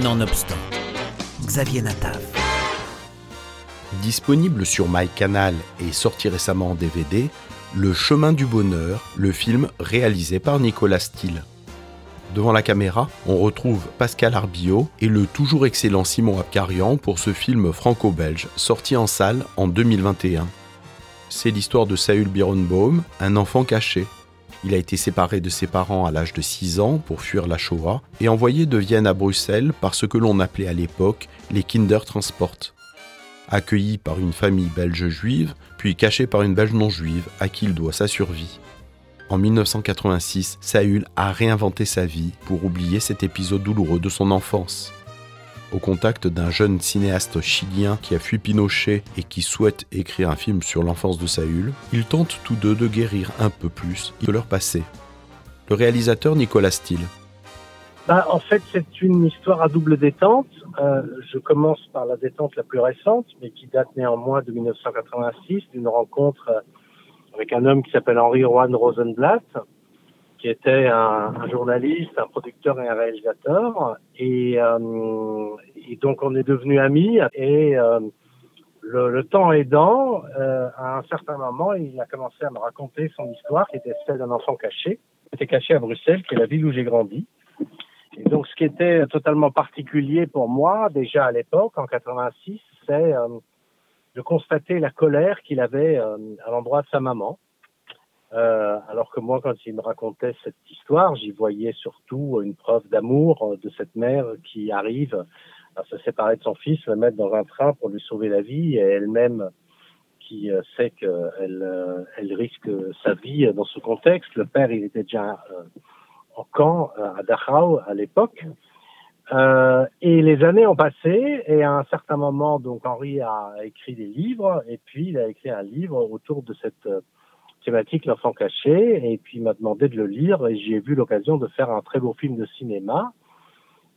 Nonobstant, Xavier Natav. Disponible sur MyCanal et sorti récemment en DVD, Le chemin du bonheur, le film réalisé par Nicolas Steele. Devant la caméra, on retrouve Pascal Arbillot et le toujours excellent Simon Abkarian pour ce film franco-belge sorti en salle en 2021. C'est l'histoire de Saül Bironbaum, un enfant caché. Il a été séparé de ses parents à l'âge de 6 ans pour fuir la Shoah et envoyé de Vienne à Bruxelles par ce que l'on appelait à l'époque les Kindertransport. Accueilli par une famille belge juive, puis caché par une belge non juive à qui il doit sa survie. En 1986, Saül a réinventé sa vie pour oublier cet épisode douloureux de son enfance. Au contact d'un jeune cinéaste chilien qui a fui Pinochet et qui souhaite écrire un film sur l'enfance de Saül, ils tentent tous deux de guérir un peu plus de leur passé. Le réalisateur Nicolas Steele. Bah, en fait, c'est une histoire à double détente. Euh, je commence par la détente la plus récente, mais qui date néanmoins de 1986, d'une rencontre avec un homme qui s'appelle Henri Juan Rosenblatt, qui était un, un, journaliste, un producteur et un réalisateur. Et, euh, et donc on est devenus amis. Et euh, le, temps aidant, euh, à un certain moment, il a commencé à me raconter son histoire, qui était celle d'un enfant caché. Il était caché à Bruxelles, qui est la ville où j'ai grandi. Et donc ce qui était totalement particulier pour moi, déjà à l'époque, en 86, c'est euh, de constater la colère qu'il avait à l'endroit de sa maman. Alors que moi, quand il me racontait cette histoire, j'y voyais surtout une preuve d'amour de cette mère qui arrive à se séparer de son fils, le mettre dans un train pour lui sauver la vie, et elle-même qui euh, sait qu'elle euh, elle risque sa vie dans ce contexte. Le père, il était déjà euh, en camp à Dachau à l'époque. et les années ont passé, et à un certain moment, donc Henri a écrit des livres, et puis il a écrit un livre autour de cette thématique L'enfant caché et puis il m'a demandé de le lire et j'ai vu l'occasion de faire un très beau film de cinéma.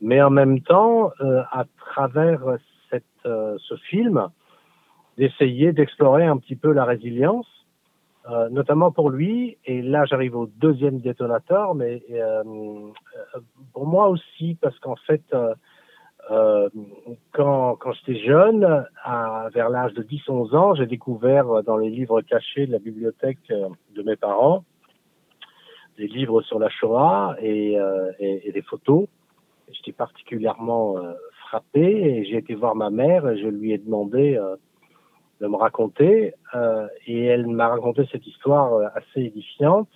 Mais en même temps, euh, à travers cette, euh, ce film, d'essayer d'explorer un petit peu la résilience, euh, notamment pour lui. Et là, j'arrive au deuxième détonateur, mais euh, pour moi aussi, parce qu'en fait, euh, quand, quand j'étais jeune, à, vers l'âge de 10-11 ans, j'ai découvert dans les livres cachés de la bibliothèque euh, de mes parents des livres sur la Shoah euh, et, et des photos. J'étais particulièrement euh, frappé et j'ai été voir ma mère et je lui ai demandé euh, de me raconter et elle m'a raconté cette histoire assez édifiante.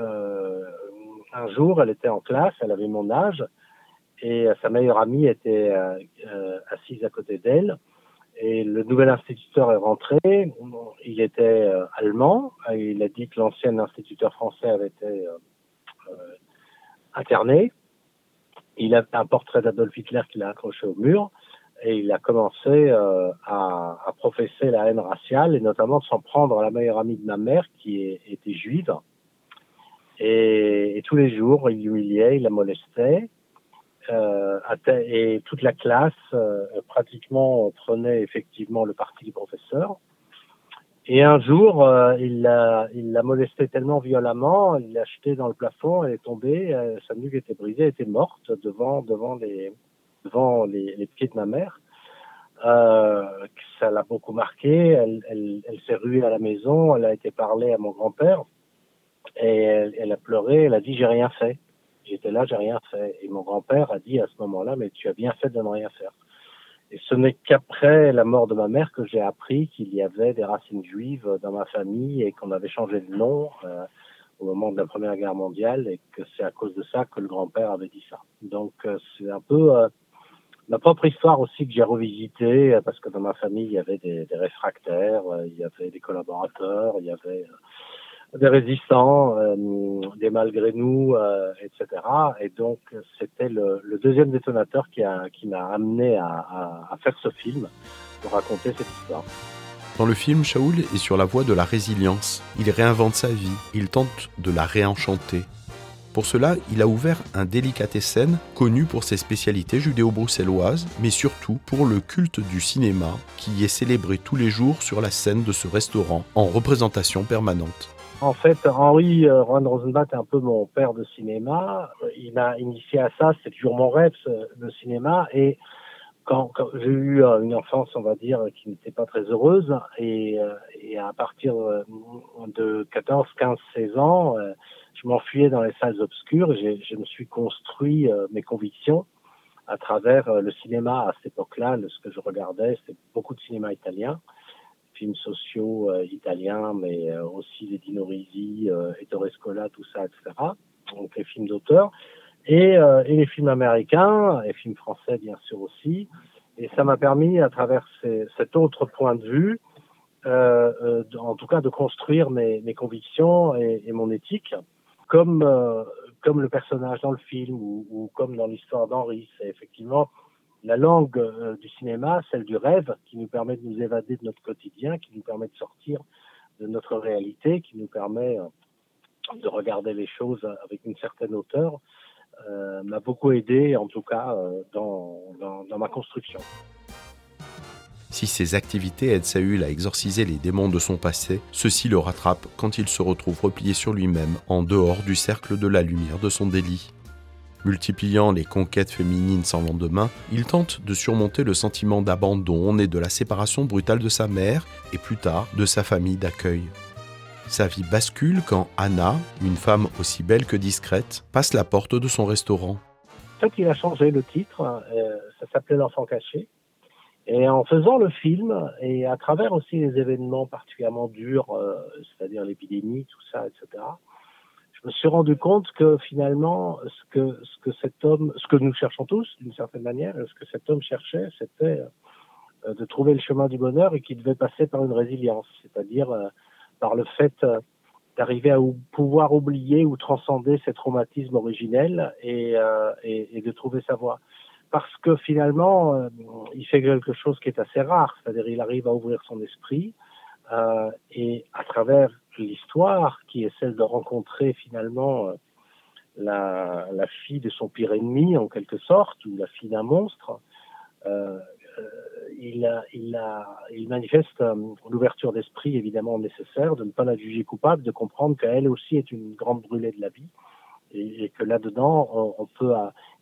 un jour, elle était en classe, elle avait mon âge et sa meilleure amie était euh, euh, assise à côté d'elle. Et le nouvel instituteur est rentré. Il était euh, allemand. Il a dit que l'ancien instituteur français avait été interné. Il avait un portrait d'Adolf Hitler qu'il a accroché au mur et il a commencé euh, à, professer la haine raciale et notamment de s'en prendre à la meilleure amie de ma mère qui était juive. Et, et, tous les jours, il l'humiliait, il la molestait euh, et toute la classe euh, pratiquement prenait effectivement le parti du professeur. Et un jour, euh, il l'a il molesté tellement violemment, il l'a jeté dans le plafond, elle est tombée, euh, sa nuque était brisée, elle était morte devant devant les devant les, les pieds de ma mère. Euh, ça l'a beaucoup marqué. Elle, elle, elle s'est ruée à la maison, elle a été parler à mon grand-père et elle, elle a pleuré. Elle a dit j'ai rien fait. J'étais là, j'ai rien fait. Et mon grand-père a dit à ce moment-là, mais tu as bien fait de ne rien faire. Et ce n'est qu'après la mort de ma mère que j'ai appris qu'il y avait des racines juives dans ma famille et qu'on avait changé de nom euh, au moment de la Première Guerre mondiale et que c'est à cause de ça que le grand-père avait dit ça. Donc euh, c'est un peu euh, ma propre histoire aussi que j'ai revisité euh, parce que dans ma famille il y avait des, des réfractaires, euh, il y avait des collaborateurs, il y avait des résistants, euh, des malgré nous, euh, etc. Et donc c'était le, deuxième détonateur qui m'a amené à, faire ce film pour raconter cette histoire. Dans le film, Shaoul est sur la voie de la résilience. Il réinvente sa vie, il tente de la réenchanter. Pour cela, il a ouvert un délicatessen connu pour ses spécialités judéo-bruxelloises, mais surtout pour le culte du cinéma qui est célébré tous les jours sur la scène de ce restaurant en représentation permanente. En fait, Henri euh, Ron Rosenblatt est un peu mon père de cinéma. Il m'a initié à ça, c'est toujours mon rêve, le cinéma. Et quand, j'ai eu euh, une enfance, on va dire, qui n'était pas très heureuse, et, euh, et à partir de 14, 15, 16 ans, je m'enfuyais dans les salles obscures. Je me suis construit mes convictions à travers le cinéma à cette époque-là. Ce que je regardais, c'était beaucoup de cinéma italien films sociaux euh, italiens, mais euh, aussi les Dino Risi, euh, Ettore Scola, tout ça, etc. Donc les films d'auteur. Et, et, les films américains, les films français bien sûr aussi. Et ça m'a permis, à travers cet autre point de vue, euh, en tout cas de construire mes, convictions et, et, mon éthique, comme, comme le personnage dans le film ou, ou comme dans l'histoire d'Henri. C'est effectivement la langue euh, du cinéma, celle du rêve, qui nous permet de nous évader de notre quotidien, qui nous permet de sortir de notre réalité, qui nous permet euh, de regarder les choses avec une certaine hauteur, euh, m'a beaucoup aidé, en tout cas, dans, dans, ma construction. Si ces activités aident Saül à exorciser les démons de son passé, ceux-ci le rattrapent quand il se retrouve replié sur lui-même, en dehors du cercle de la lumière de son délit. Multipliant les conquêtes féminines sans lendemain, il tente de surmonter le sentiment d'abandon et de la séparation brutale de sa mère et plus tard de sa famille d'accueil. Sa vie bascule quand Anna, une femme aussi belle que discrète, passe la porte de son restaurant. En il a changé le titre, euh, ça s'appelait L'enfant caché. Et en faisant le film, et à travers aussi les événements particulièrement durs, euh, c'est-à-dire l'épidémie, tout ça, etc., je me suis rendu compte que finalement, ce que, ce que cet homme, ce que nous cherchons tous, d'une certaine manière, ce que cet homme cherchait, c'était euh, de trouver le chemin du bonheur et qui devait passer par une résilience, c'est-à-dire euh, par le fait euh, d'arriver à pouvoir oublier ou transcender ses traumatismes originels et, et, et, de trouver sa voie. Parce que finalement, il fait quelque chose qui est assez rare, c'est-à-dire il arrive à ouvrir son esprit et à travers l'histoire, qui est celle de rencontrer finalement euh, la, fille de son pire ennemi, en quelque sorte, ou la fille d'un monstre, euh, euh il, a, il, a, il manifeste l'ouverture d'esprit évidemment nécessaire, de ne pas la juger coupable, de comprendre qu'elle aussi est une grande brûlée de la vie, et, que là-dedans,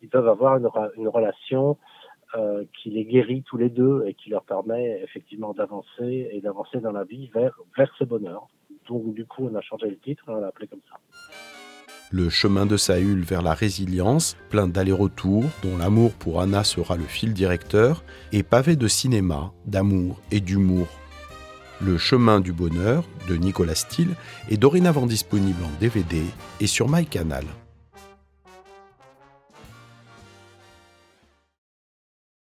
ils peuvent avoir une, relation qui les guérit tous les deux et qui leur permet effectivement d'avancer et d'avancer dans la vie vers ce bonheur. Donc du coup, on a changé le titre, on l'a appelé comme ça. Le chemin de Saül vers la résilience, plein d'allers-retours, dont l'amour pour Anna sera le fil directeur, est pavé de cinéma, d'amour et d'humour. Le chemin du bonheur de Nicolas Steele est dorénavant disponible en DVD et sur MyCanal.